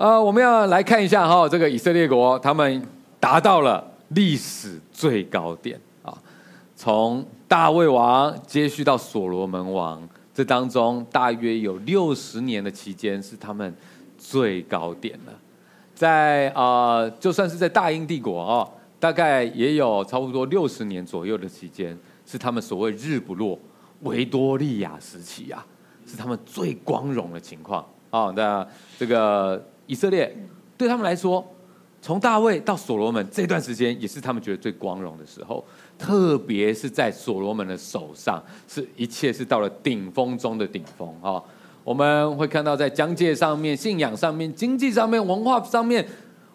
呃，我们要来看一下哈，这个以色列国他们达到了历史最高点啊，从大卫王接续到所罗门王，这当中大约有六十年的期间是他们最高点了。在啊、就算是在大英帝国啊，大概也有差不多六十年左右的期间，是他们所谓日不落维多利亚时期啊，是他们最光荣的情况啊。那这个以色列对他们来说，从大卫到所罗门这段时间，也是他们觉得最光荣的时候。特别是在所罗门的手上，是一切是到了顶峰中的顶峰啊。我们会看到，在疆界上面、信仰上面、经济上面、文化上面，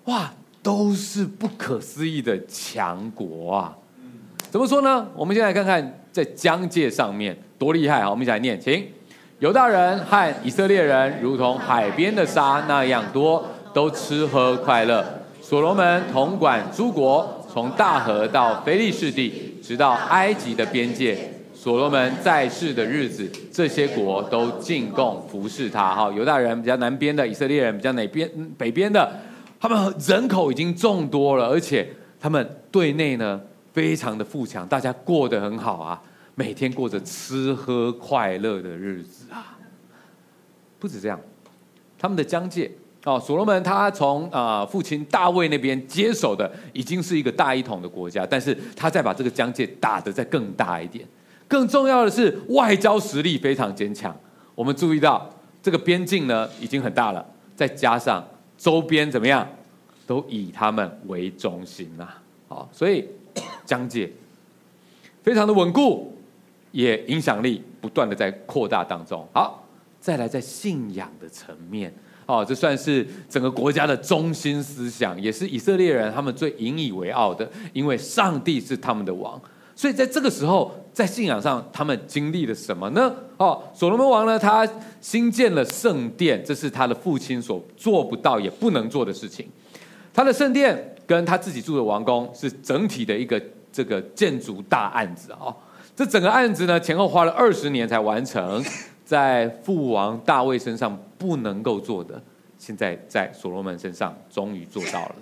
哇，都是不可思议的强国啊！怎么说呢？我们先来看看在疆界上面多厉害啊！我们一起来念，请：犹大人和以色列人如同海边的沙那样多，都吃喝快乐。所罗门统管诸国，从大河到非利士地，直到埃及的边界。所罗门在世的日子，这些国都进贡服侍他。哈，犹大人比较南边的，以色列人比较哪边北边的，他们人口已经众多了，而且他们对内呢非常的富强，大家过得很好啊，每天过着吃喝快乐的日子啊。不止这样，他们的疆界哦，所罗门他从啊父亲大卫那边接手的，已经是一个大一统的国家，但是他再把这个疆界打得再更大一点。更重要的是，外交实力非常坚强。我们注意到这个边境呢已经很大了，再加上周边怎么样，都以他们为中心呐。好，所以疆界非常的稳固，也影响力不断的在扩大当中。好，再来在信仰的层面，哦，这算是整个国家的中心思想，也是以色列人他们最引以为傲的，因为上帝是他们的王。所以在这个时候，在信仰上，他们经历了什么呢？哦，所罗门王呢，他新建了圣殿，这是他的父亲所做不到也不能做的事情。他的圣殿跟他自己住的王宫是整体的一个这个建筑大案子啊。这整个案子呢，前后花了二十年才完成，在父王大卫身上不能够做的，现在在所罗门身上终于做到了。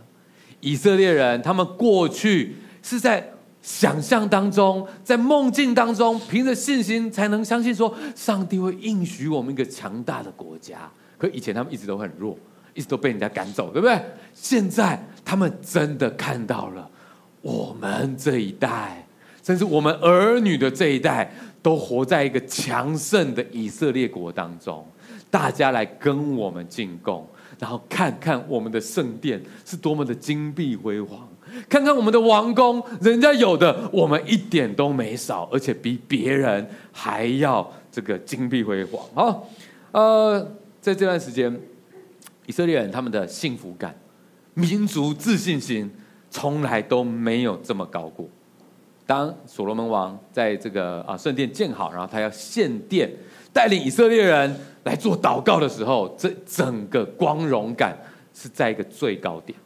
以色列人他们过去是在。想象当中，在梦境当中，凭着信心才能相信说，上帝会应许我们一个强大的国家。可以前他们一直都很弱，一直都被人家赶走，对不对？现在他们真的看到了，我们这一代，甚至我们儿女的这一代，都活在一个强盛的以色列国当中。大家来跟我们进贡，然后看看我们的圣殿是多么的金碧辉煌。看看我们的王宫，人家有的，我们一点都没少，而且比别人还要这个金碧辉煌。好，呃，在这段时间，以色列人他们的幸福感、民族自信心，从来都没有这么高过。当所罗门王在这个啊圣殿建好，然后他要献殿，带领以色列人来做祷告的时候，这整个光荣感是在一个最高点。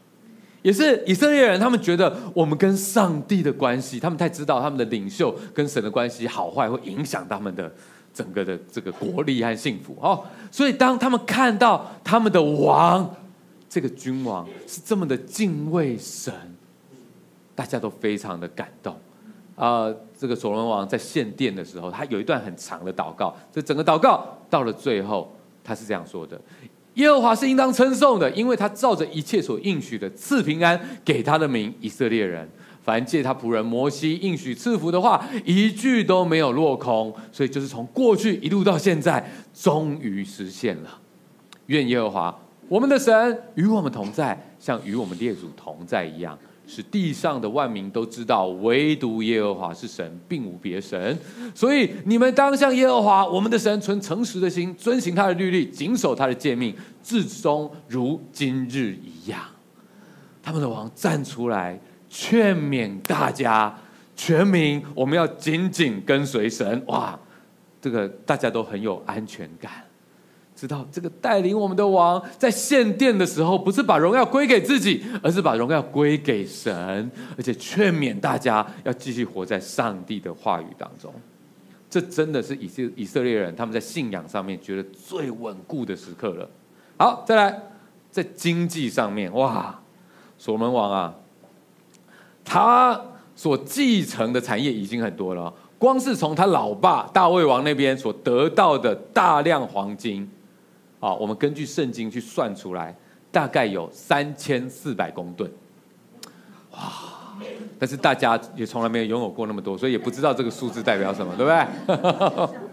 也是以色列人，他们觉得我们跟上帝的关系，他们太知道他们的领袖跟神的关系好坏会影响他们的整个的这个国力和幸福哦。所以当他们看到他们的王，这个君王是这么的敬畏神，大家都非常的感动啊、这个所罗门王在献殿的时候，他有一段很长的祷告，这整个祷告到了最后，他是这样说的。耶和华是应当称颂的，因为他照着一切所应许的赐平安给他的民以色列人。凡借他仆人摩西应许赐福的话，一句都没有落空。所以就是从过去一路到现在，终于实现了。愿耶和华我们的神与我们同在，像与我们列祖同在一样。使地上的万民都知道，唯独耶和华是神，并无别神。所以你们当向耶和华我们的神存诚实的心，遵行他的律例，谨守他的诫命，至终如今日一样。他们的王站出来劝勉大家，全民我们要紧紧跟随神。哇，这个大家都很有安全感。知道这个带领我们的王在献殿的时候，不是把荣耀归给自己，而是把荣耀归给神，而且劝勉大家要继续活在上帝的话语当中。这真的是以色以色列人他们在信仰上面觉得最稳固的时刻了。好，再来在经济上面，哇，所罗门王啊，他所继承的产业已经很多了。光是从他老爸大卫王那边所得到的大量黄金，啊，我们根据圣经去算出来，大概有三千四百公吨。哇！但是大家也从来没有拥有过那么多，所以也不知道这个数字代表什么，对不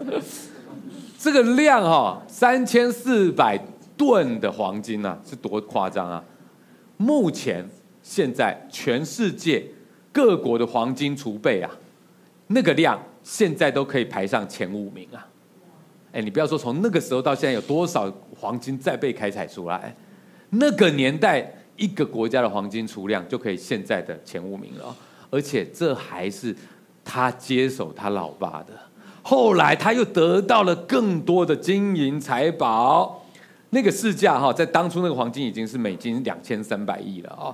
对？这个量哈，三千四百吨的黄金啊，是多夸张啊！目前现在全世界各国的黄金储备啊，那个量现在都可以排上前五名啊！哎，你不要说从那个时候到现在有多少黄金再被开采出来，那个年代。一个国家的黄金储量就可以现在的前五名了，而且这还是他接手他老爸的。后来他又得到了更多的金银财宝，那个市价哈，在当初那个黄金已经是美金两千三百亿了啊。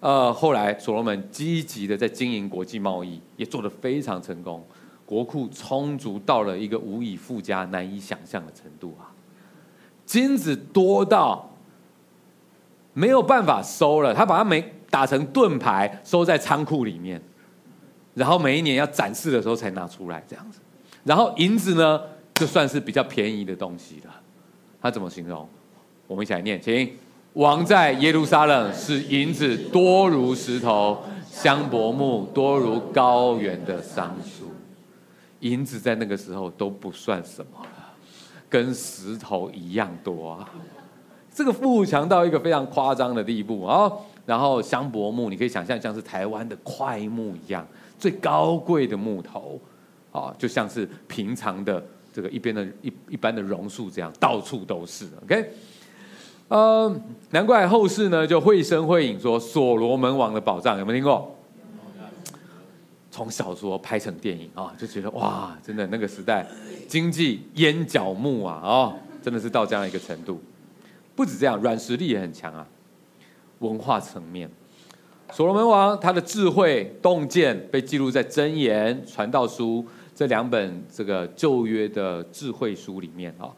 呃，后来所罗门积极的在经营国际贸易，也做得非常成功，国库充足到了一个无以复加、难以想象的程度啊，金子多到。没有办法收了，他把它每打成盾牌，收在仓库里面，然后每一年要展示的时候才拿出来这样子。然后银子呢，就算是比较便宜的东西了。他怎么形容？我们一起来念，请。王在耶路撒冷是银子多如石头，香柏木多如高原的桑树。银子在那个时候都不算什么了，跟石头一样多啊。这个富强到一个非常夸张的地步啊！然后香柏木，你可以想象像是台湾的桧木一样，最高贵的木头啊，就像是平常的这个一边的一一般的榕树这样，到处都是。OK，呃，难怪后世呢就绘声绘影说所罗门王的宝藏，有没有听过？从小说拍成电影啊，就觉得哇，真的那个时代经济烟脚目啊，哦，真的是到这样一个程度。不止这样，软实力也很强啊。文化层面，所罗门王他的智慧洞见被记录在箴言、传道书这两本这个旧约的智慧书里面啊。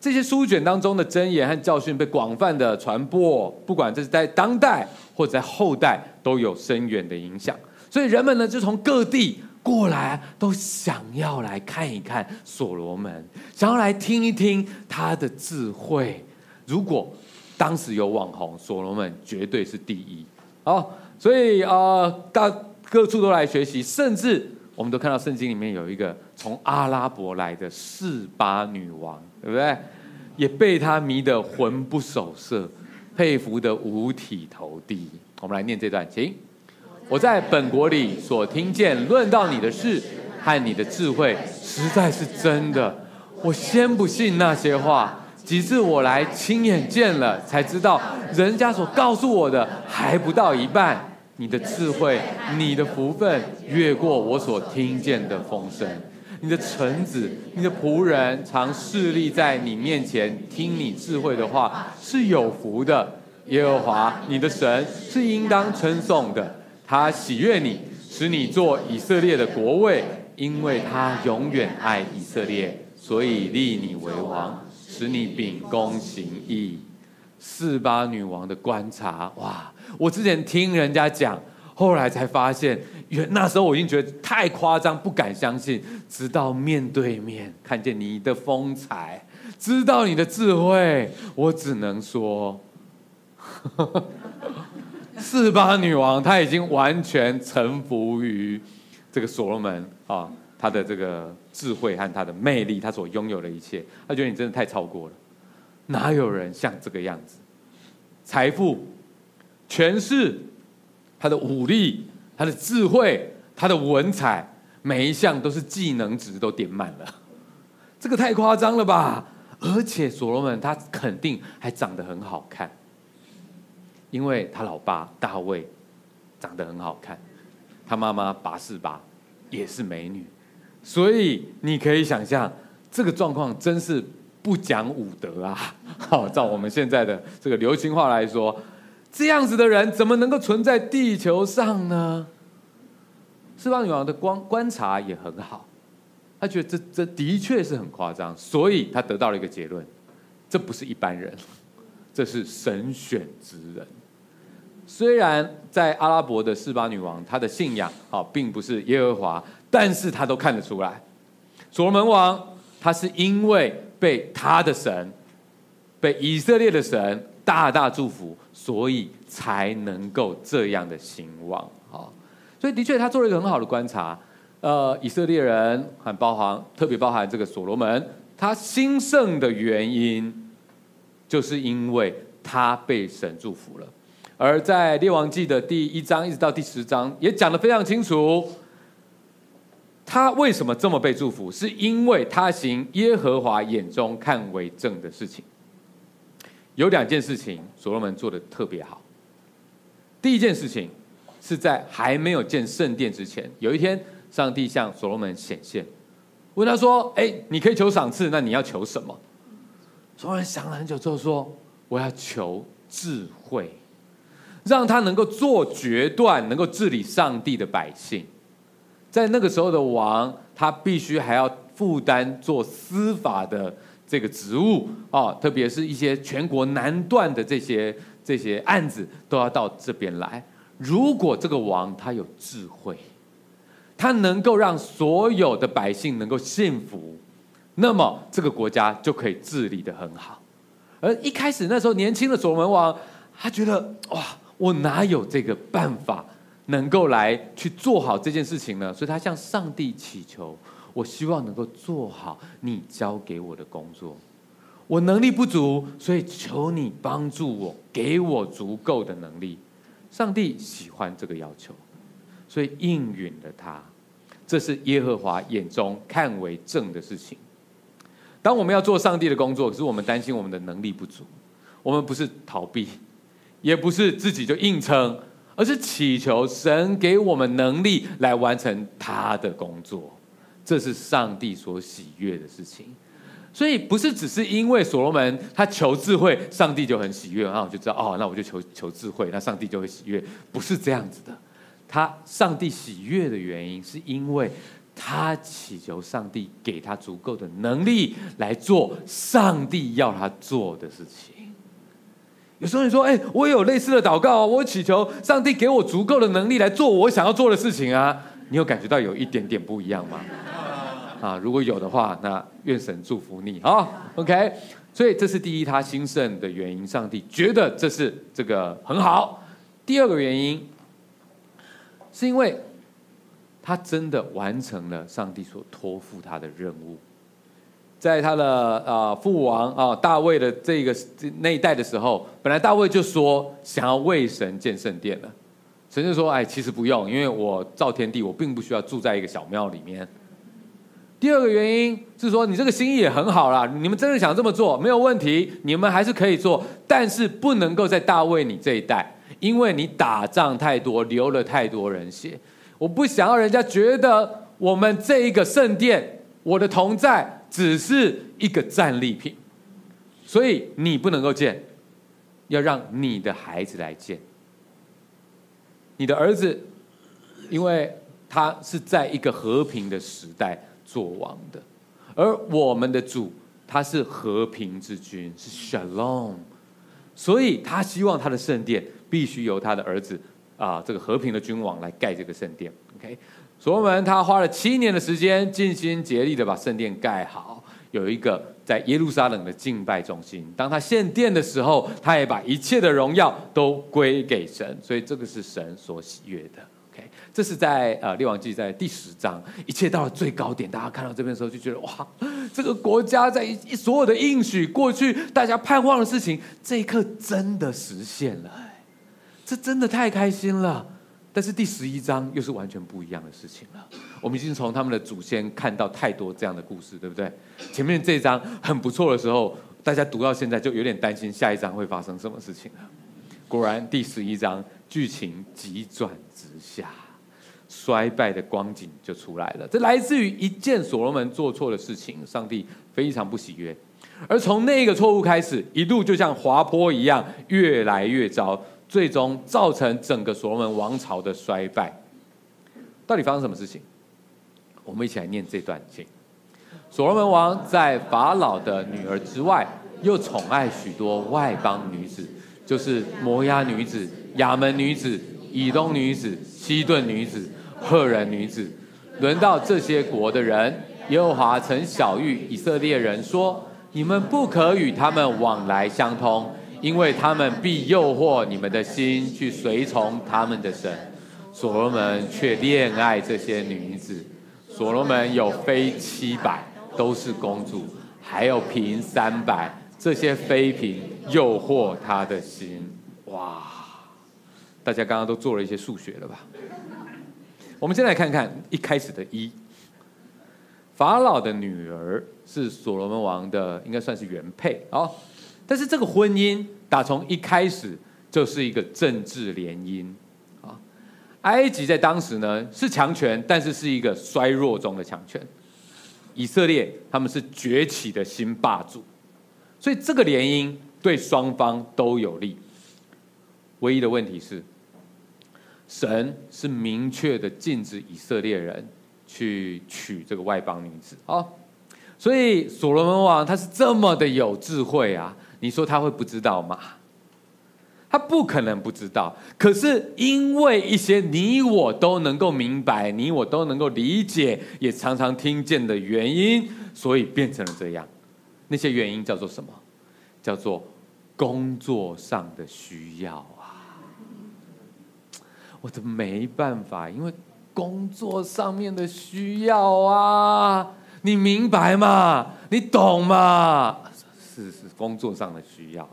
这些书卷当中的箴言和教训被广泛的传播，不管这是在当代或者在后代，都有深远的影响。所以人们呢，就从各地过来，都想要来看一看所罗门，想要来听一听他的智慧。如果当时有网红，所罗门绝对是第一。好，所以啊、呃，大各处都来学习，甚至我们都看到圣经里面有一个从阿拉伯来的示巴女王，对不对？也被他迷得魂不守舍，佩服得五体投地。我们来念这段，请。我在本国里所听见论到你的事和你的智慧，实在是真的。我先不信那些话。几次我来亲眼见了，才知道人家所告诉我的还不到一半。你的智慧，你的福分，越过我所听见的风声。你的臣子，你的仆人，常侍立在你面前听你智慧的话，是有福的。耶和华你的神是应当称颂的，他喜悦你，使你做以色列的国位，因为他永远爱以色列，所以立你为王。使你秉公行义，四八女王的观察哇！我之前听人家讲，后来才发现，原那时候我已经觉得太夸张，不敢相信。直到面对面看见你的风采，知道你的智慧，我只能说，四巴女王她已经完全臣服于这个所罗门啊。他的这个智慧和他的魅力，他所拥有的一切，他觉得你真的太超过了，哪有人像这个样子？财富、权势、他的武力、他的智慧、他的文采，每一项都是技能值都点满了，这个太夸张了吧？而且所罗门他肯定还长得很好看，因为他老爸大卫长得很好看，他妈妈拔示巴也是美女。所以你可以想象，这个状况真是不讲武德啊！好，照我们现在的这个流行话来说，这样子的人怎么能够存在地球上呢？示巴女王的观观察也很好，他觉得这这的确是很夸张，所以他得到了一个结论：这不是一般人，这是神选之人。虽然在阿拉伯的四巴女王，她的信仰啊，并不是耶和华，但是她都看得出来，所罗门王他是因为被他的神，被以色列的神大大祝福，所以才能够这样的兴旺啊。所以的确，他做了一个很好的观察。呃，以色列人很包含，特别包含这个所罗门，他兴盛的原因，就是因为他被神祝福了。而在列王记的第一章一直到第十章，也讲得非常清楚，他为什么这么被祝福，是因为他行耶和华眼中看为正的事情。有两件事情，所罗门做的特别好。第一件事情是在还没有建圣殿之前，有一天。上帝向所罗门显现，问他说：“哎，你可以求赏赐，那你要求什么？”所罗门想了很久之后说：“我要求智慧，让他能够做决断，能够治理上帝的百姓。在那个时候的王，他必须还要负担做司法的这个职务啊，特别是一些全国难断的这些这些案子，都要到这边来。如果这个王他有智慧。”他能够让所有的百姓能够幸福，那么这个国家就可以治理得很好。而一开始那时候年轻的所罗门王，他觉得哇，我哪有这个办法能够来去做好这件事情呢？所以他向上帝祈求，我希望能够做好你交给我的工作。我能力不足，所以求你帮助我，给我足够的能力。上帝喜欢这个要求。所以应允了他，这是耶和华眼中看为正的事情。当我们要做上帝的工作，可是我们担心我们的能力不足，我们不是逃避，也不是自己就硬撑，而是祈求神给我们能力来完成他的工作。这是上帝所喜悦的事情。所以不是只是因为所罗门他求智慧，上帝就很喜悦，然后我就知道哦，那我就求求智慧，那上帝就会喜悦。不是这样子的。他上帝喜悦的原因，是因为他祈求上帝给他足够的能力来做上帝要他做的事情。有时候你说：“哎，我也有类似的祷告，我祈求上帝给我足够的能力来做我想要做的事情啊。”你有感觉到有一点点不一样吗？啊，如果有的话，那愿神祝福你啊。OK，所以这是第一，他兴盛的原因，上帝觉得这是这个很好。第二个原因。是因为他真的完成了上帝所托付他的任务，在他的啊父王啊大卫的这个那一代的时候，本来大卫就说想要为神建圣殿了，神就说：“哎，其实不用，因为我造天地，我并不需要住在一个小庙里面。”第二个原因是说，你这个心意也很好啦，你们真的想这么做没有问题，你们还是可以做，但是不能够在大卫你这一代。因为你打仗太多，流了太多人血，我不想要人家觉得我们这一个圣殿，我的同在只是一个战利品，所以你不能够建，要让你的孩子来建。你的儿子，因为他是在一个和平的时代做王的，而我们的主他是和平之君，是 Shalom，所以他希望他的圣殿。必须由他的儿子啊，这个和平的君王来盖这个圣殿。OK，所罗门他花了七年的时间，尽心竭力的把圣殿盖好，有一个在耶路撒冷的敬拜中心。当他献殿的时候，他也把一切的荣耀都归给神，所以这个是神所喜悦的。OK，这是在呃列王记在第十章，一切到了最高点。大家看到这边的时候就觉得哇，这个国家在一所有的应许过去大家盼望的事情，这一刻真的实现了。这真的太开心了，但是第十一章又是完全不一样的事情了。我们已经从他们的祖先看到太多这样的故事，对不对？前面这一章很不错的时候，大家读到现在就有点担心下一章会发生什么事情了。果然，第十一章剧情急转直下，衰败的光景就出来了。这来自于一件所罗门做错的事情，上帝非常不喜悦。而从那个错误开始，一路就像滑坡一样，越来越糟。最终造成整个所罗门王朝的衰败。到底发生什么事情？我们一起来念这段经。所罗门王在法老的女儿之外，又宠爱许多外邦女子，就是摩押女子、亚门女子、以东女子、西顿女子、赫人女子。轮到这些国的人，耶和华曾晓谕以色列人说：你们不可与他们往来相通，因为他们必诱惑你们的心去随从他们的神。所罗门却恋爱这些女子。所罗门有妃七百，都是公主，还有嫔三百，这些妃嫔诱惑他的心。哇！大家刚刚都做了一些数学了吧？我们先来看看一开始的一。法老的女儿是所罗门王的，应该算是原配哦。但是这个婚姻打从一开始就是一个政治联姻。啊埃及在当时呢是强权，但是是一个衰弱中的强权。以色列他们是崛起的新霸主，所以这个联姻对双方都有利。唯一的问题是，神是明确的禁止以色列人去娶这个外邦女子。啊，所以所罗门王他是这么的有智慧啊，你说他会不知道吗？他不可能不知道，可是因为一些你我都能够明白、你我都能够理解、也常常听见的原因，所以变成了这样。那些原因叫做什么？叫做工作上的需要啊！我都没办法，因为工作上面的需要啊！你明白吗？你懂吗？是是，工作上的需要。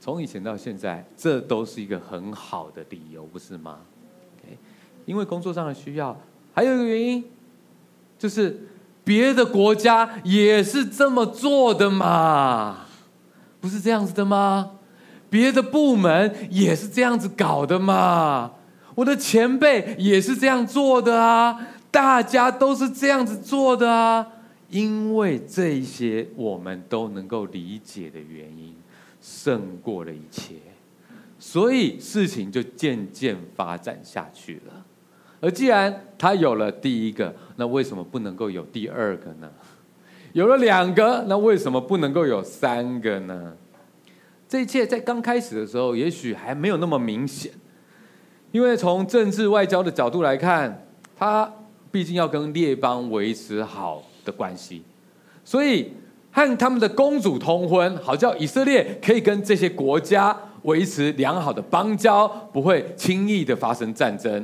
从以前到现在，这都是一个很好的理由，不是吗？因为工作上的需要，还有一个原因，就是别的国家也是这么做的嘛，不是这样子的吗？别的部门也是这样子搞的嘛，我的前辈也是这样做的啊，大家都是这样子做的啊，因为这些我们都能够理解的原因。胜过了一切，所以事情就渐渐发展下去了。而既然他有了第一个，那为什么不能够有第二个呢？有了两个，那为什么不能够有三个呢？这一切在刚开始的时候，也许还没有那么明显，因为从政治外交的角度来看，他毕竟要跟列邦维持好的关系，所以。和他们的公主通婚，好叫以色列可以跟这些国家维持良好的邦交，不会轻易的发生战争。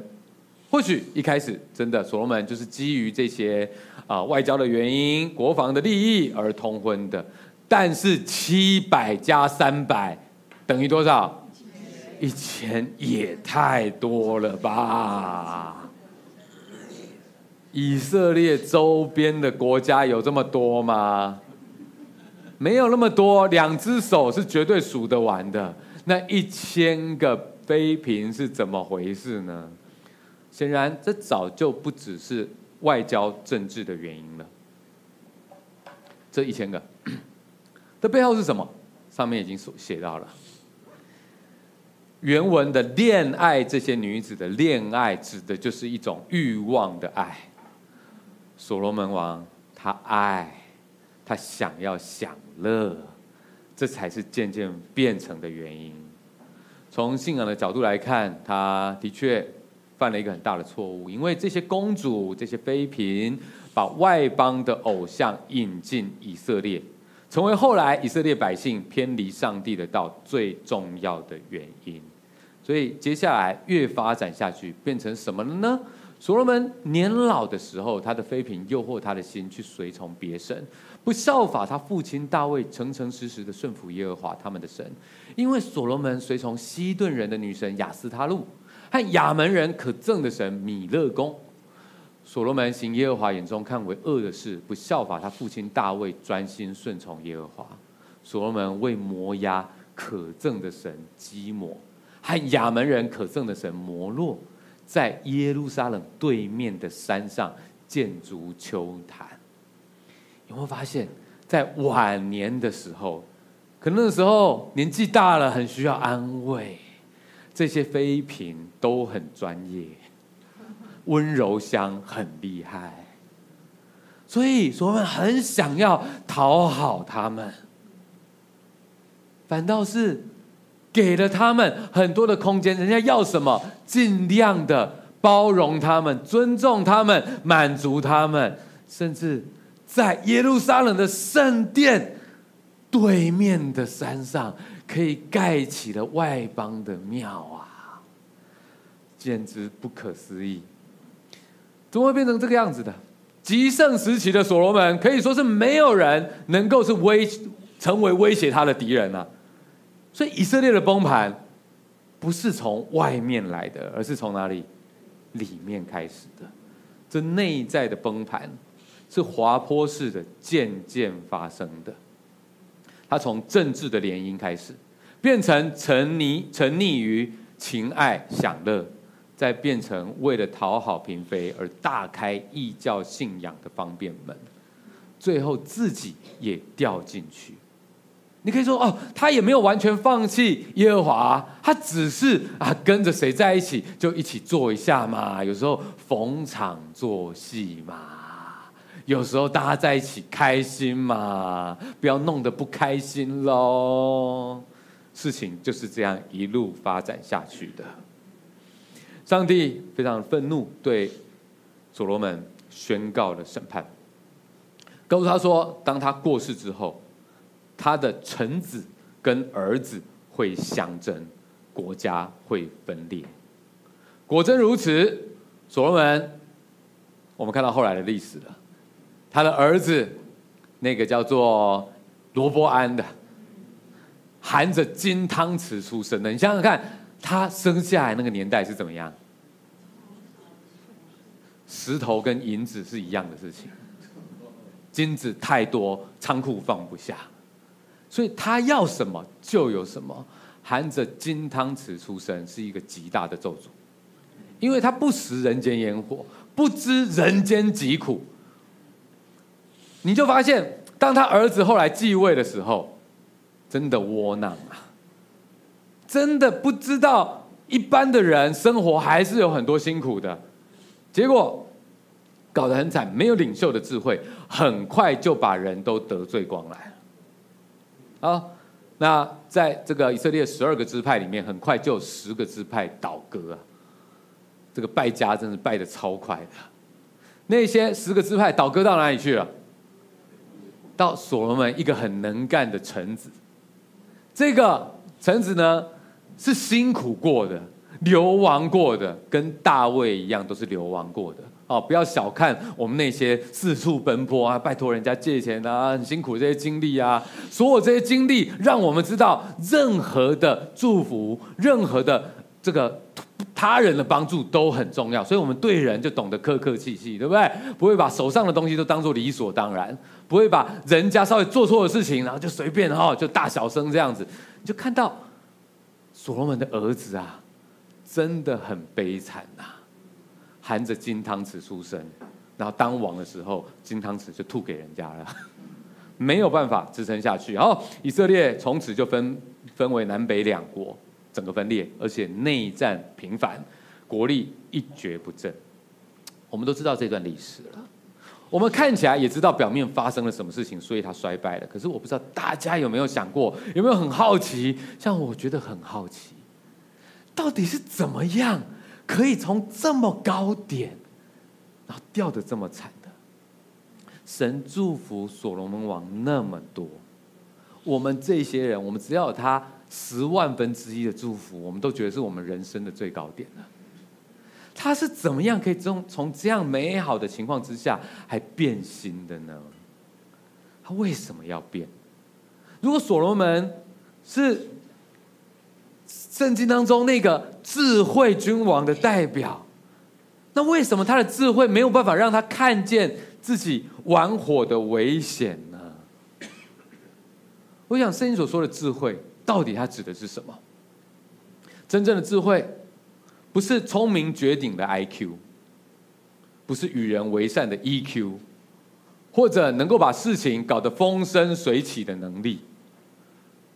或许一开始真的所罗门就是基于这些啊外交的原因、国防的利益而通婚的。但是七百加三百等于多少？一千也太多了吧？以色列周边的国家有这么多吗？没有那么多，两只手是绝对数得完的。那一千个妃嫔是怎么回事呢？显然，这早就不只是外交政治的原因了。这一千个 的背后是什么？上面已经所写到了。原文的恋爱，这些女子的恋爱，指的就是一种欲望的爱。所罗门王他爱。他想要享乐，这才是渐渐变成的原因。从信仰的角度来看，他的确犯了一个很大的错误，因为这些公主、这些妃嫔把外邦的偶像引进以色列，成为后来以色列百姓偏离上帝的道最重要的原因。所以接下来越发展下去，变成什么了呢？所罗门年老的时候，他的妃嫔诱惑他的心去随从别神。不效法他父亲大卫，诚诚实实的顺服耶和华他们的神，因为所罗门随从西顿人的女神雅斯他路和亚门人可憎的神米勒公。所罗门行耶和华眼中看为恶的事，不效法他父亲大卫专心顺从耶和华。所罗门为摩押可憎的神基摩和亚门人可憎的神摩洛，在耶路撒冷对面的山上建筑秋坛。有没有发现，在晚年的时候，可能那时候年纪大了，很需要安慰。这些妃嫔都很专业，温柔乡很厉害，所以所们很想要讨好他们。反倒是给了他们很多的空间。人家要什么，尽量的包容他们，尊重他们，满足他们，甚至在耶路撒冷的圣殿对面的山上，可以盖起了外邦的庙啊，简直不可思议！怎么会变成这个样子的？极盛时期的所罗门可以说是没有人能够是威成为威胁他的敌人啊，所以以色列的崩盘不是从外面来的，而是从哪里？里面开始的。这内在的崩盘是滑坡式的渐渐发生的。他从政治的联姻开始，变成沉溺沉溺于情爱享乐。再变成为了讨好嫔妃而大开异教信仰的方便门，最后自己也掉进去。你可以说哦，他也没有完全放弃耶和华，他只是啊跟着谁在一起就一起做一下嘛，有时候逢场作戏嘛，有时候大家在一起开心嘛，不要弄得不开心喽。事情就是这样一路发展下去的。上帝非常愤怒，对所罗门宣告了审判，告诉他说：当他过世之后，他的臣子跟儿子会相争，国家会分裂。果真如此，所罗门，我们看到后来的历史了，他的儿子那个叫做罗波安的，含着金汤匙出生的，你想想看。他生下来那个年代是怎么样？石头跟银子是一样的事情，金子太多，仓库放不下，所以他要什么就有什么。含着金汤匙出生是一个极大的咒诅，因为他不食人间烟火，不知人间疾苦。你就发现，当他儿子后来继位的时候，真的窝囊啊。真的不知道，一般的人生活还是有很多辛苦的，结果搞得很惨，没有领袖的智慧，很快就把人都得罪光来。好，那在这个以色列十二个支派里面，很快就有十个支派倒戈啊，这个败家真是败得超快的。那些十个支派倒戈到哪里去了？到所罗门一个很能干的臣子，这个臣子呢？是辛苦过的，流亡过的，跟大卫一样，都是流亡过的。哦，不要小看我们那些四处奔波啊，拜托人家借钱啊，很辛苦这些经历啊，所有这些经历，让我们知道，任何的祝福，任何的这个他人的帮助都很重要。所以，我们对人就懂得客客气气，对不对？不会把手上的东西都当做理所当然，不会把人家稍微做错的事情，然后就随便哈，就大小声这样子，你就看到。所罗门的儿子啊，真的很悲惨呐，含着金汤匙出生，然后当王的时候，金汤匙就吐给人家了，没有办法支撑下去。然后以色列从此就分分为南北两国，整个分裂，而且内战频繁，国力一蹶不振。我们都知道这段历史了。我们看起来也知道表面发生了什么事情，所以他衰败了。可是我不知道大家有没有想过，有没有很好奇？像我觉得很好奇，到底是怎么样可以从这么高点，然后掉得这么惨的？神祝福所罗门王那么多，我们这些人，我们只要有他十万分之一的祝福，我们都觉得是我们人生的最高点了。他是怎么样可以从从这样美好的情况之下还变心的呢？他为什么要变？如果所罗门是圣经当中那个智慧君王的代表，那为什么他的智慧没有办法让他看见自己玩火的危险呢？我想圣经所说的智慧，到底它指的是什么？真正的智慧。不是聪明绝顶的 IQ，不是与人为善的 EQ，或者能够把事情搞得风生水起的能力，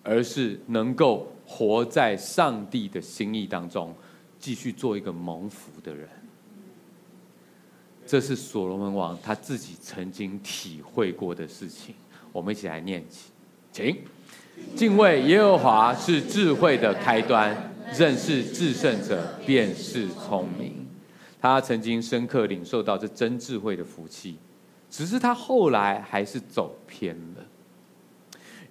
而是能够活在上帝的心意当中，继续做一个蒙福的人。这是所罗门王他自己曾经体会过的事情。我们一起来念起，请敬畏耶和华是智慧的开端，认识至圣者便是聪明。他曾经深刻领受到这真智慧的福气，只是他后来还是走偏了。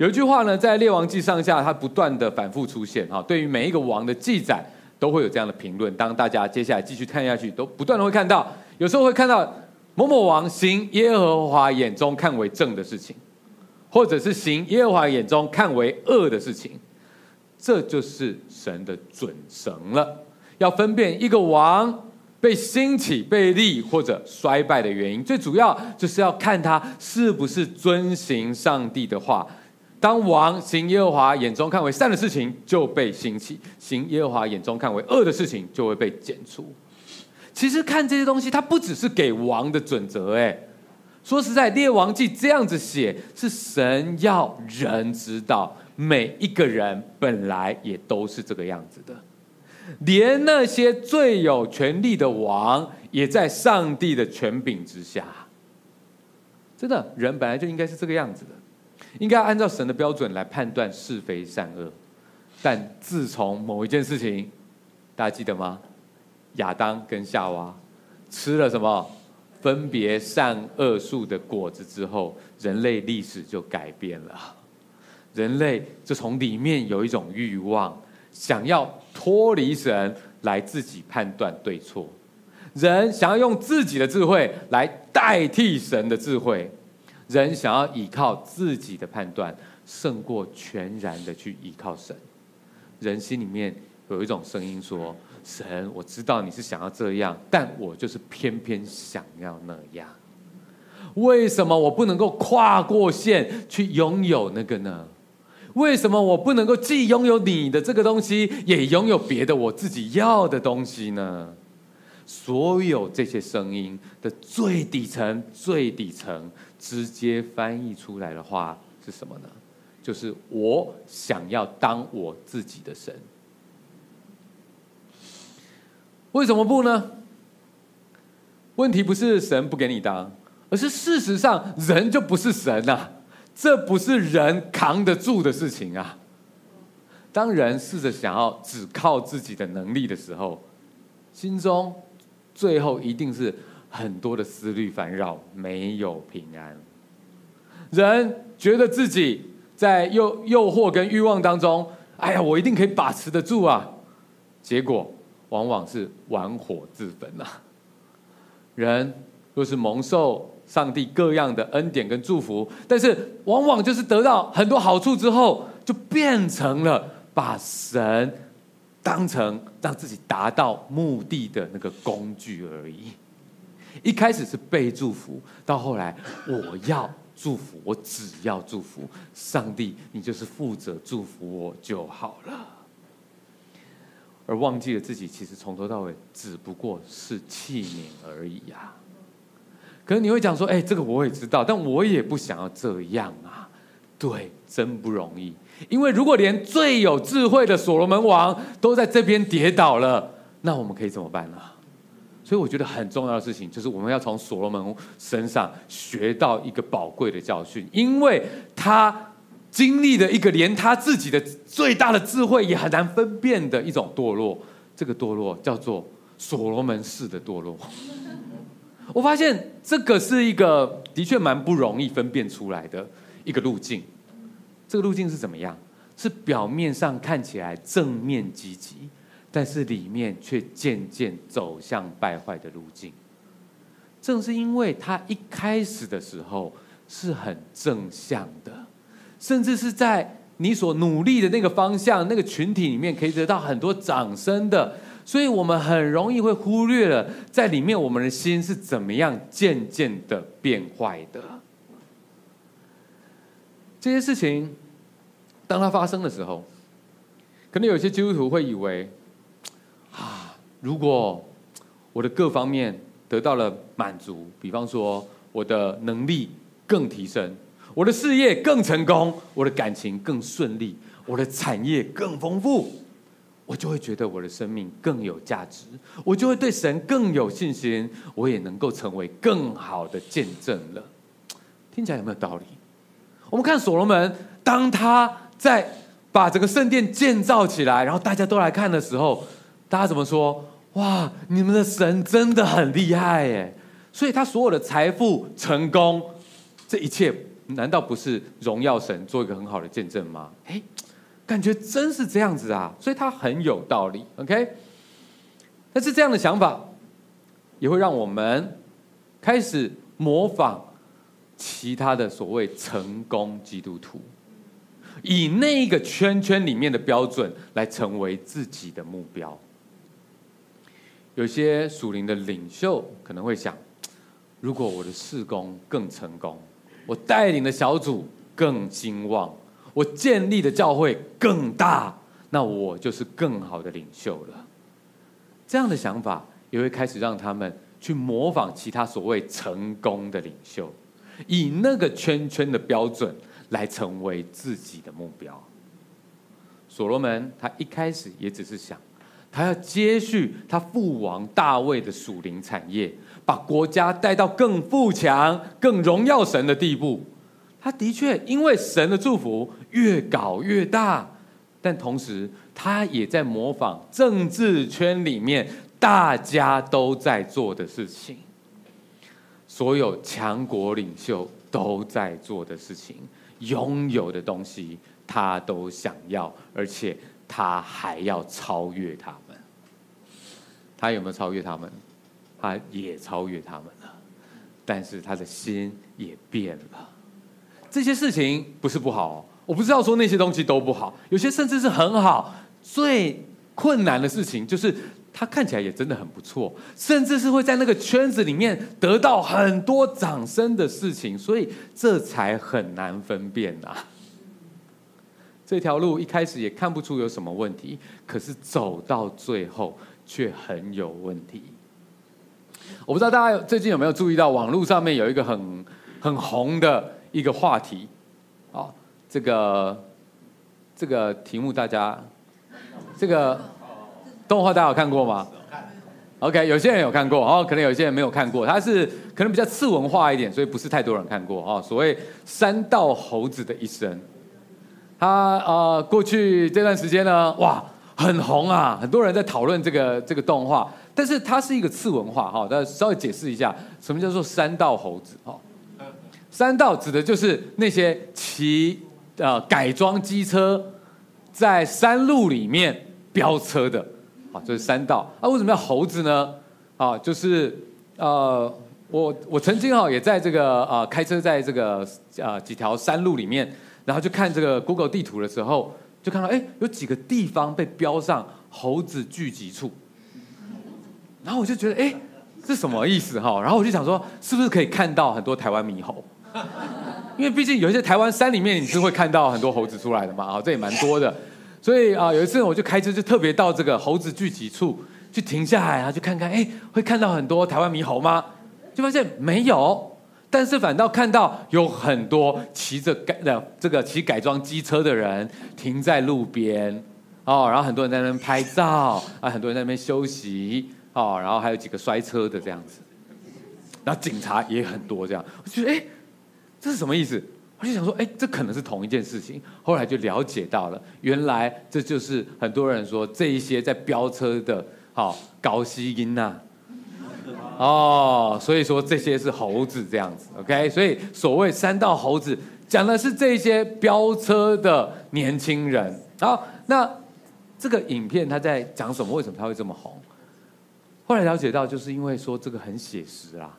有一句话呢，在《列王记》上下，它不断的反复出现。哈，对于每一个王的记载，都会有这样的评论。当大家接下来继续看下去，都不断的会看到，有时候会看到某某王行耶和华眼中看为正的事情，或者是行耶和华眼中看为恶的事情。这就是神的准绳了。要分辨一个王被兴起、被立或者衰败的原因，最主要就是要看他是不是遵行上帝的话。当王行耶和华眼中看为善的事情，就被兴起；行耶和华眼中看为恶的事情，就会被剪除。其实看这些东西，它不只是给王的准则。哎，说实在，列王记这样子写，是神要人知道，每一个人本来也都是这个样子的，连那些最有权力的王，也在上帝的权柄之下。真的，人本来就应该是这个样子的。应该按照神的标准来判断是非善恶，但自从某一件事情，大家记得吗？亚当跟夏娃吃了什么分别善恶树的果子之后，人类历史就改变了。人类就从里面有一种欲望，想要脱离神来自己判断对错，人想要用自己的智慧来代替神的智慧。人想要依靠自己的判断，胜过全然的去依靠神。人心里面有一种声音说：“神，我知道你是想要这样，但我就是偏偏想要那样。为什么我不能够跨过线去拥有那个呢？为什么我不能够既拥有你的这个东西，也拥有别的我自己要的东西呢？”所有这些声音的最底层、最底层。直接翻译出来的话是什么呢？就是我想要当我自己的神。为什么不呢？问题不是神不给你当，而是事实上人就不是神啊！这不是人扛得住的事情啊！当人试着想要只靠自己的能力的时候，心中最后一定是。很多的思虑烦扰，没有平安。人觉得自己在诱诱惑跟欲望当中，哎呀，我一定可以把持得住啊！结果往往是玩火自焚啊。人若是蒙受上帝各样的恩典跟祝福，但是往往就是得到很多好处之后，就变成了把神当成让自己达到目的的那个工具而已。一开始是被祝福，到后来我要祝福，我只要祝福上帝，你就是负责祝福我就好了，而忘记了自己其实从头到尾只不过是器皿而已呀。可能你会讲说：“哎，这个我也知道，但我也不想要这样啊。”对，真不容易，因为如果连最有智慧的所罗门王都在这边跌倒了，那我们可以怎么办呢？所以我觉得很重要的事情，就是我们要从所罗门身上学到一个宝贵的教训，因为他经历了一个连他自己的最大的智慧也很难分辨的一种堕落。这个堕落叫做所罗门式的堕落。我发现这个是一个的确蛮不容易分辨出来的一个路径。这个路径是怎么样？是表面上看起来正面积极。但是里面却渐渐走向败坏的路径。正是因为他一开始的时候是很正向的，甚至是在你所努力的那个方向、那个群体里面可以得到很多掌声的，所以我们很容易会忽略了在里面我们的心是怎么样渐渐的变坏的。这些事情当它发生的时候，可能有些基督徒会以为。如果我的各方面得到了满足，比方说我的能力更提升，我的事业更成功，我的感情更顺利，我的产业更丰富，我就会觉得我的生命更有价值，我就会对神更有信心，我也能够成为更好的见证了。听起来有没有道理？我们看所罗门，当他在把这个圣殿建造起来，然后大家都来看的时候，大家怎么说？哇，你们的神真的很厉害耶！所以他所有的财富、成功，这一切，难道不是荣耀神做一个很好的见证吗？哎，感觉真是这样子啊！所以他很有道理。OK，但是这样的想法，也会让我们开始模仿其他的所谓成功基督徒，以那个圈圈里面的标准来成为自己的目标。有些属灵的领袖可能会想：如果我的事工更成功，我带领的小组更兴旺，我建立的教会更大，那我就是更好的领袖了。这样的想法也会开始让他们去模仿其他所谓成功的领袖，以那个圈圈的标准来成为自己的目标。所罗门他一开始也只是想。他要接续他父王大卫的属灵产业，把国家带到更富强、更荣耀神的地步。他的确因为神的祝福越搞越大，但同时他也在模仿政治圈里面大家都在做的事情，所有强国领袖都在做的事情，拥有的东西他都想要，而且。他还要超越他们，他有没有超越他们？他也超越他们了，但是他的心也变了。这些事情不是不好，我不知道说那些东西都不好，有些甚至是很好。最困难的事情就是他看起来也真的很不错，甚至是会在那个圈子里面得到很多掌声的事情，所以这才很难分辨呐。这条路一开始也看不出有什么问题，可是走到最后却很有问题。我不知道大家最近有没有注意到，网络上面有一个很很红的一个话题，啊，这个这个题目大家这个动画大家有看过吗？OK，有些人有看过，哦，可能有些人没有看过。它是可能比较次文化一点，所以不是太多人看过啊。所谓三道猴子的一生。他呃，过去这段时间呢，哇，很红啊，很多人在讨论这个这个动画。但是它是一个次文化哈，大家稍微解释一下，什么叫做山道猴子哈？山道指的就是那些骑呃改装机车在山路里面飙车的啊，就是山道。啊，为什么要猴子呢？啊，就是呃，我我曾经哈也在这个呃开车在这个呃几条山路里面。然后就看这个 Google 地图的时候，就看到哎，有几个地方被标上猴子聚集处。然后我就觉得哎，这什么意思哈？然后我就想说，是不是可以看到很多台湾猕猴？因为毕竟有一些台湾山里面你是会看到很多猴子出来的嘛，啊，这也蛮多的。所以啊，有一次我就开车就特别到这个猴子聚集处去停下来，啊去看看，哎，会看到很多台湾猕猴吗？就发现没有。但是反倒看到有很多骑着改的这个骑改装机车的人停在路边哦，然后很多人在那边拍照啊，很多人在那边休息哦，然后还有几个摔车的这样子，然后警察也很多这样，我觉得哎，这是什么意思？我就想说哎，这可能是同一件事情。后来就了解到了，原来这就是很多人说这一些在飙车的，好高希音呐。哦，所以说这些是猴子这样子，OK？所以所谓三道猴子，讲的是这些飙车的年轻人。好，那这个影片他在讲什么？为什么他会这么红？后来了解到，就是因为说这个很写实啊。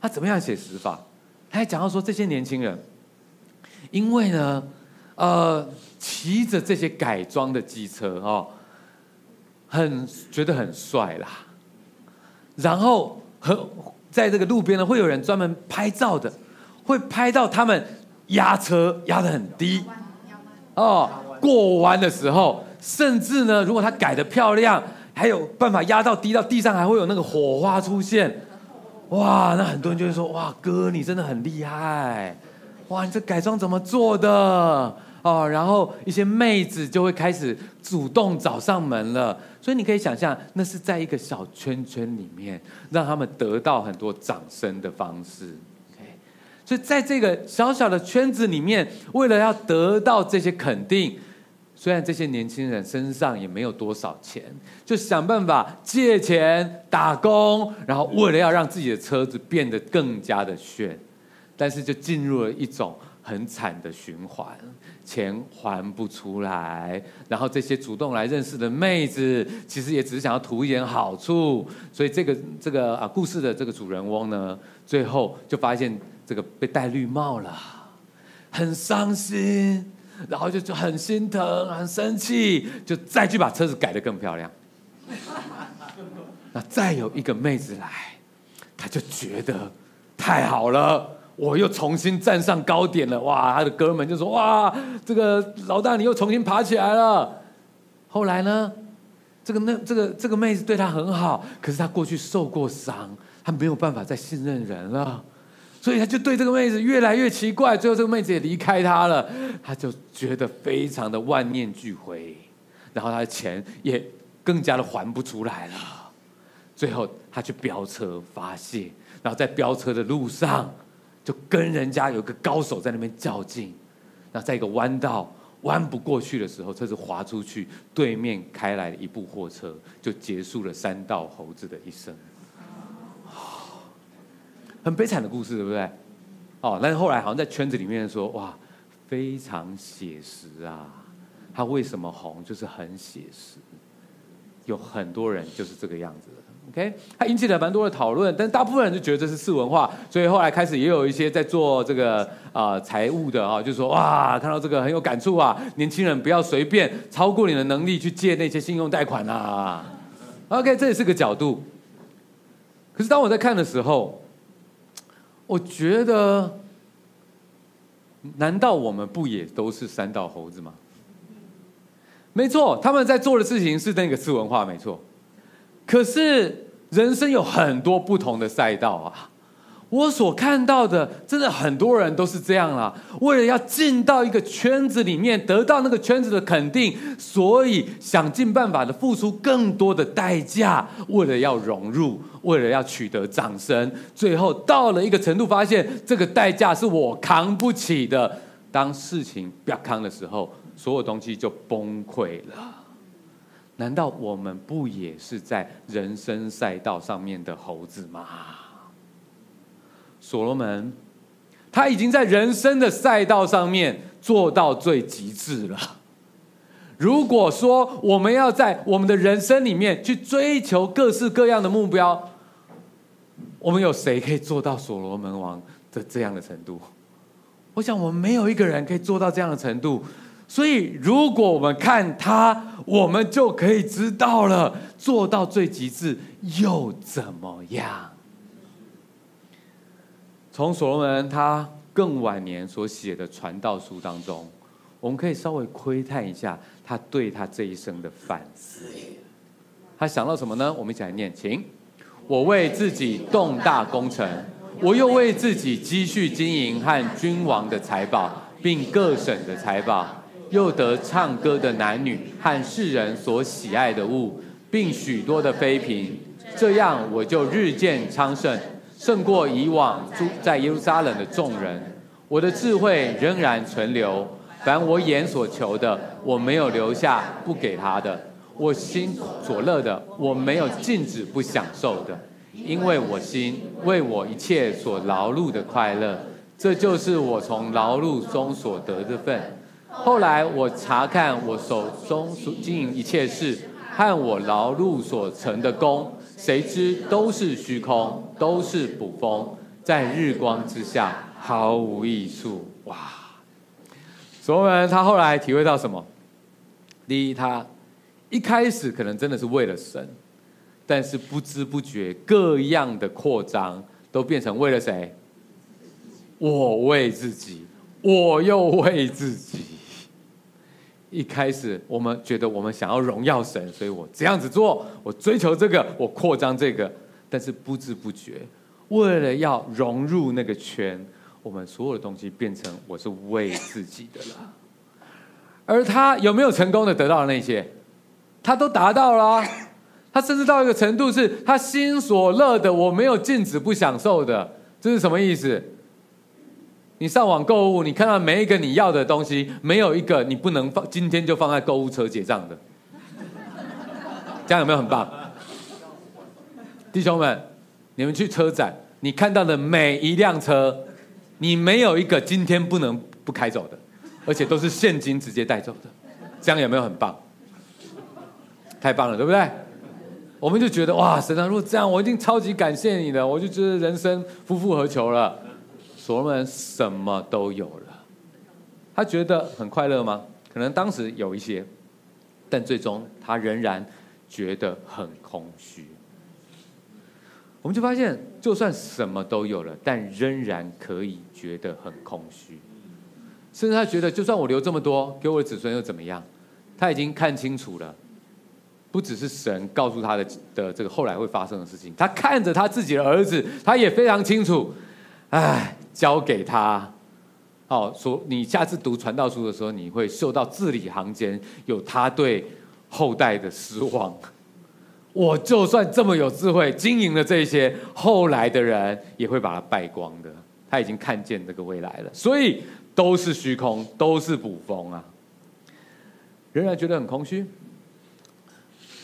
他怎么样写实法？他还讲到说这些年轻人，因为呢，呃，骑着这些改装的机车哦，很觉得很帅啦。然后和在这个路边呢，会有人专门拍照的，会拍到他们压车压得很低，哦，过弯的时候，甚至呢，如果他改的漂亮，还有办法压到低到地上，还会有那个火花出现，哇，那很多人就会说，哇，哥你真的很厉害，哇，你这改装怎么做的？哦，然后一些妹子就会开始主动找上门了，所以你可以想象，那是在一个小圈圈里面，让他们得到很多掌声的方式。所以在这个小小的圈子里面，为了要得到这些肯定，虽然这些年轻人身上也没有多少钱，就想办法借钱打工，然后为了要让自己的车子变得更加的炫，但是就进入了一种很惨的循环。钱还不出来，然后这些主动来认识的妹子，其实也只是想要图一点好处，所以这个这个啊故事的这个主人翁呢，最后就发现这个被戴绿帽了，很伤心，然后就就很心疼，很生气，就再去把车子改得更漂亮。那再有一个妹子来，他就觉得太好了。我又重新站上高点了，哇！他的哥们就说：“哇，这个老大你又重新爬起来了。”后来呢，这个那这个这个妹子对他很好，可是他过去受过伤，他没有办法再信任人了，所以他就对这个妹子越来越奇怪。最后这个妹子也离开他了，他就觉得非常的万念俱灰，然后他的钱也更加的还不出来了。最后他去飙车发泄，然后在飙车的路上。就跟人家有个高手在那边较劲，那在一个弯道弯不过去的时候，车子滑出去，对面开来一部货车，就结束了山道猴子的一生。很悲惨的故事，对不对？哦，但是后来好像在圈子里面说，哇，非常写实啊！他为什么红，就是很写实，有很多人就是这个样子。OK，它引起了蛮多的讨论，但大部分人就觉得这是次文化，所以后来开始也有一些在做这个啊财务的啊，就说哇，看到这个很有感触啊，年轻人不要随便超过你的能力去借那些信用贷款啊。OK，这也是个角度。可是当我在看的时候，我觉得，难道我们不也都是三道猴子吗？没错，他们在做的事情是那个次文化，没错。可是人生有很多不同的赛道啊！我所看到的，真的很多人都是这样啦。为了要进到一个圈子里面，得到那个圈子的肯定，所以想尽办法的付出更多的代价，为了要融入，为了要取得掌声。最后到了一个程度，发现这个代价是我扛不起的。当事情不要扛的时候，所有东西就崩溃了。难道我们不也是在人生赛道上面的猴子吗？所罗门，他已经在人生的赛道上面做到最极致了。如果说我们要在我们的人生里面去追求各式各样的目标，我们有谁可以做到所罗门王的这样的程度？我想，我们没有一个人可以做到这样的程度。所以，如果我们看他，我们就可以知道了，做到最极致又怎么样？从所罗门他更晚年所写的传道书当中，我们可以稍微窥探一下他对他这一生的反思。他想到什么呢？我们一起来念，请：我为自己动大工程，我又为自己积蓄金银和君王的财宝，并各省的财宝。又得唱歌的男女和世人所喜爱的物，并许多的妃嫔，这样我就日渐昌盛，胜过以往住在耶路撒冷的众人。我的智慧仍然存留，凡我眼所求的，我没有留下不给他的；我心所乐的，我没有禁止不享受的，因为我心为我一切所劳碌的快乐，这就是我从劳碌中所得的份。后来我查看我手中所经营一切事和我劳碌所成的功，谁知都是虚空，都是捕风，在日光之下毫无益处。哇！所罗门他后来体会到什么？第一，他一开始可能真的是为了神，但是不知不觉各样的扩张都变成为了谁？我为自己，我又为自己。一开始我们觉得我们想要荣耀神，所以我这样子做，我追求这个，我扩张这个，但是不知不觉，为了要融入那个圈，我们所有的东西变成我是为自己的了。而他有没有成功的得到那些？他都达到了，他甚至到一个程度，是他心所乐的，我没有禁止不享受的，这是什么意思？你上网购物，你看到每一个你要的东西，没有一个你不能放，今天就放在购物车结账的。这样有没有很棒？弟兄们，你们去车展，你看到的每一辆车，你没有一个今天不能不开走的，而且都是现金直接带走的。这样有没有很棒？太棒了，对不对？我们就觉得哇，神啊，如果这样，我一定超级感谢你的，我就觉得人生夫复何求了。所罗门什么都有了，他觉得很快乐吗？可能当时有一些，但最终他仍然觉得很空虚。我们就发现，就算什么都有了，但仍然可以觉得很空虚。甚至他觉得，就算我留这么多给我的子孙又怎么样？他已经看清楚了，不只是神告诉他的的这个后来会发生的事情，他看着他自己的儿子，他也非常清楚。哎。交给他，哦说。你下次读传道书的时候，你会受到字里行间有他对后代的失望。我就算这么有智慧，经营了这些，后来的人也会把它败光的。他已经看见这个未来了，所以都是虚空，都是捕风啊。仍然觉得很空虚。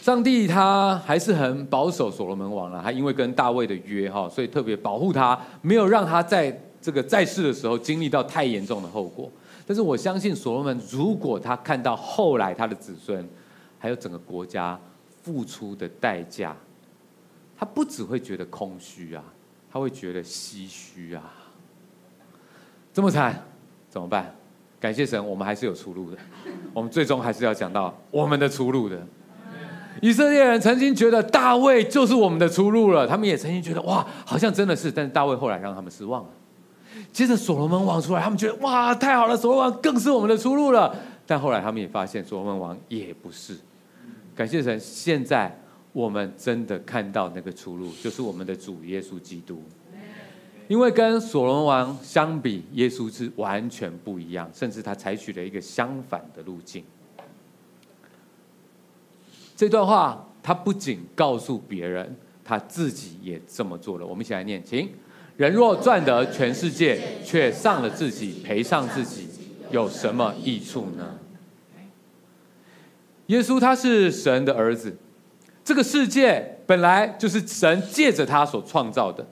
上帝他还是很保守所罗门王了，他因为跟大卫的约哈，所以特别保护他，没有让他在。这个在世的时候经历到太严重的后果，但是我相信所罗门，如果他看到后来他的子孙，还有整个国家付出的代价，他不只会觉得空虚啊，他会觉得唏嘘啊。这么惨怎么办？感谢神，我们还是有出路的。我们最终还是要讲到我们的出路的。以色列人曾经觉得大卫就是我们的出路了，他们也曾经觉得哇，好像真的是，但是大卫后来让他们失望了。接着所罗门王出来，他们觉得哇，太好了，所罗门王更是我们的出路了。但后来他们也发现，所罗门王也不是。感谢神，现在我们真的看到那个出路，就是我们的主耶稣基督。因为跟所罗门王相比，耶稣是完全不一样，甚至他采取了一个相反的路径。这段话他不仅告诉别人，他自己也这么做了。我们一起来念，请。人若赚得全世界，却丧了自己，赔上自己，有什么益处呢？耶稣他是神的儿子，这个世界本来就是神借着他所创造的，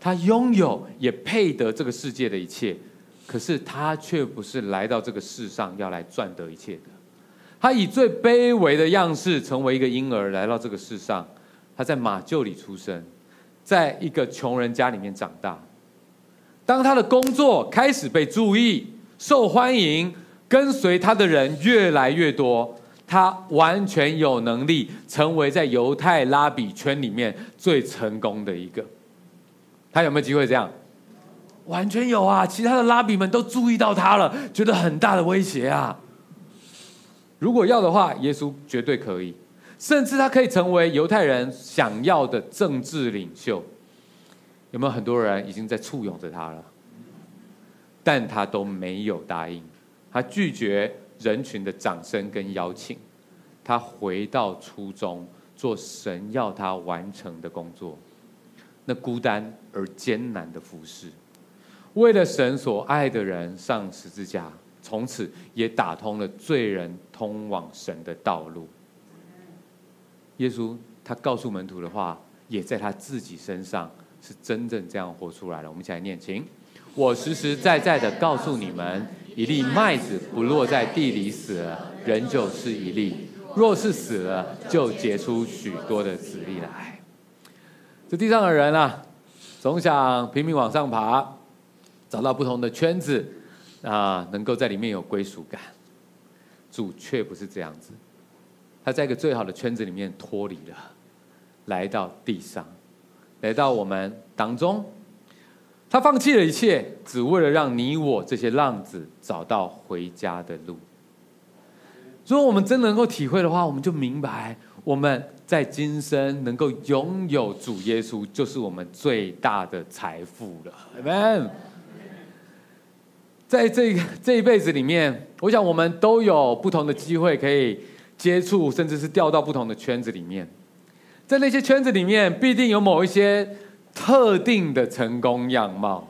他拥有也配得这个世界的一切，可是他却不是来到这个世上要来赚得一切的，他以最卑微的样式成为一个婴儿来到这个世上，他在马厩里出生。在一个穷人家里面长大，当他的工作开始被注意、受欢迎，跟随他的人越来越多，他完全有能力成为在犹太拉比圈里面最成功的一个。他有没有机会这样？完全有啊！其他的拉比们都注意到他了，觉得很大的威胁啊。如果要的话，耶稣绝对可以。甚至他可以成为犹太人想要的政治领袖，有没有很多人已经在簇拥着他了？但他都没有答应，他拒绝人群的掌声跟邀请，他回到初中做神要他完成的工作，那孤单而艰难的服侍，为了神所爱的人上十字架，从此也打通了罪人通往神的道路。耶稣他告诉门徒的话，也在他自己身上是真正这样活出来了。我们一起来念，请我实实在在的告诉你们：一粒麦子不落在地里死了，仍旧是一粒；若是死了，就结出许多的子粒来。这地上的人啊，总想拼命往上爬，找到不同的圈子啊，能够在里面有归属感。主却不是这样子。他在一个最好的圈子里面脱离了，来到地上，来到我们当中。他放弃了一切，只为了让你我这些浪子找到回家的路。如果我们真能够体会的话，我们就明白，我们在今生能够拥有主耶稣，就是我们最大的财富了。Amen。在这 这一辈子里面，我想我们都有不同的机会可以。接触，甚至是掉到不同的圈子里面，在那些圈子里面，必定有某一些特定的成功样貌，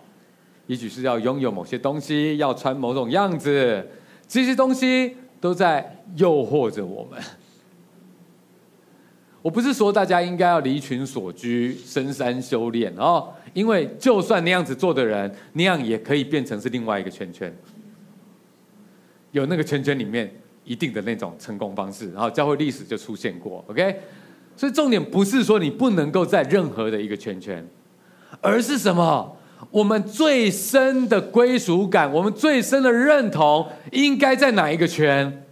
也许是要拥有某些东西，要穿某种样子，这些东西都在诱惑着我们。我不是说大家应该要离群索居、深山修炼哦，因为就算那样子做的人，那样也可以变成是另外一个圈圈，有那个圈圈里面一定的那种成功方式，然后教会历史就出现过。OK，所以重点不是说你不能够在任何的一个圈圈，而是什么？我们最深的归属感，我们最深的认同，应该在哪一个圈？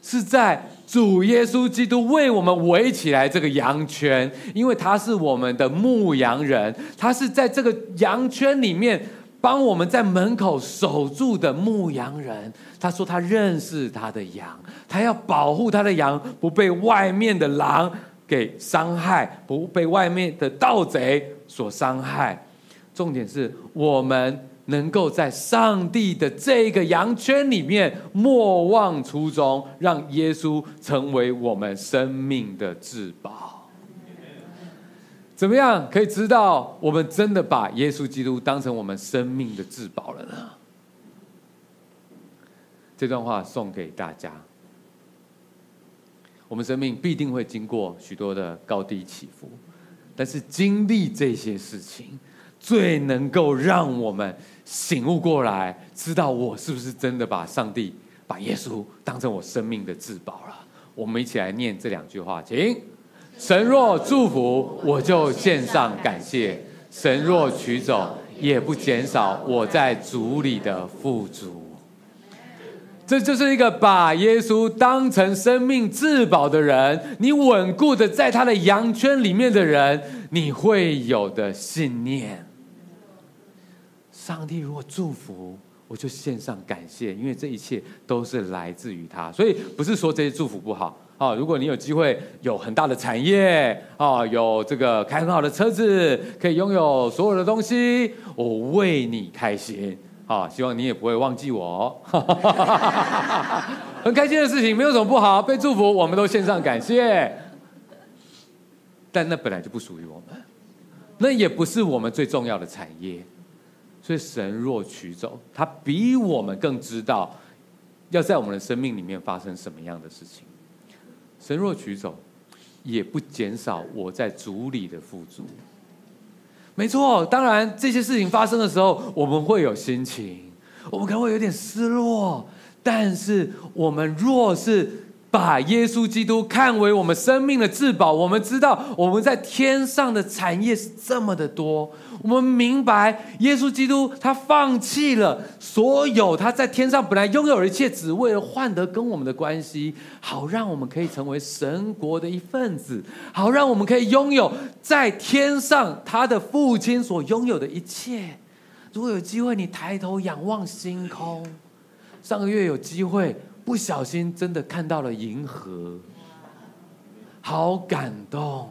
是在主耶稣基督为我们围起来这个羊圈，因为他是我们的牧羊人，他是在这个羊圈里面帮我们在门口守住的牧羊人。他说他认识他的羊，他要保护他的羊不被外面的狼给伤害，不被外面的盗贼所伤害。重点是我们能够在上帝的这个羊圈里面莫忘初衷，让耶稣成为我们生命的至宝。怎么样可以知道我们真的把耶稣基督当成我们生命的至宝了呢？这段话送给大家。我们生命必定会经过许多的高低起伏，但是经历这些事情。最能够让我们醒悟过来，知道我是不是真的把上帝、把耶稣当成我生命的至宝了。我们一起来念这两句话，请：神若祝福，我就献上感谢；神若取走，也不减少我在主里的富足。这就是一个把耶稣当成生命至宝的人，你稳固的在他的羊圈里面的人，你会有的信念。上帝如果祝福，我就献上感谢，因为这一切都是来自于他。所以不是说这些祝福不好啊。如果你有机会有很大的产业啊，有这个开很好的车子，可以拥有所有的东西，我为你开心啊。希望你也不会忘记我。很开心的事情，没有什么不好。被祝福，我们都献上感谢。但那本来就不属于我们，那也不是我们最重要的产业。所以神若取走，他比我们更知道要在我们的生命里面发生什么样的事情。神若取走，也不减少我在主里的富足。没错，当然这些事情发生的时候，我们会有心情，我们可能会有点失落。但是我们若是把耶稣基督看为我们生命的至宝，我们知道我们在天上的产业是这么的多。我们明白，耶稣基督他放弃了所有他在天上本来拥有一切，只为了换得跟我们的关系，好让我们可以成为神国的一份子，好让我们可以拥有在天上他的父亲所拥有的一切。如果有机会，你抬头仰望星空，上个月有机会不小心真的看到了银河，好感动。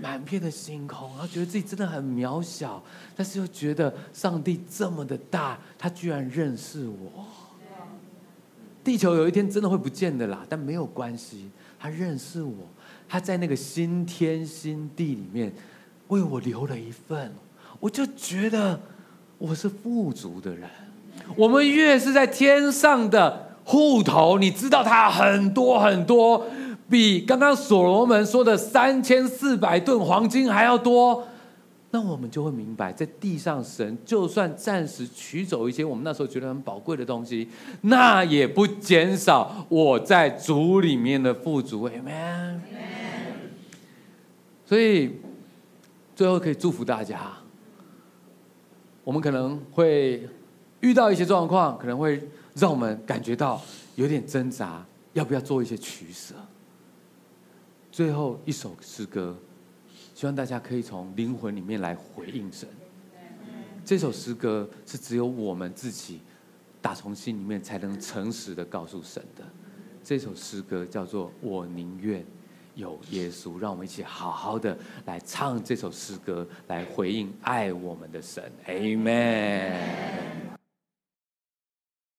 满片的星空，然后觉得自己真的很渺小，但是又觉得上帝这么的大，他居然认识我。地球有一天真的会不见的啦，但没有关系，他认识我，他在那个新天新地里面为我留了一份，我就觉得我是富足的人。我们越是在天上的户头，你知道他很多很多。比刚刚所罗门说的三千四百吨黄金还要多，那我们就会明白，在地上神就算暂时取走一些我们那时候觉得很宝贵的东西，那也不减少我在主里面的富足。Amen。所以最后可以祝福大家，我们可能会遇到一些状况，可能会让我们感觉到有点挣扎，要不要做一些取舍？最后一首诗歌，希望大家可以从灵魂里面来回应神。这首诗歌是只有我们自己打从心里面才能诚实的告诉神的。这首诗歌叫做《我宁愿有耶稣》，让我们一起好好的来唱这首诗歌，来回应爱我们的神。Amen。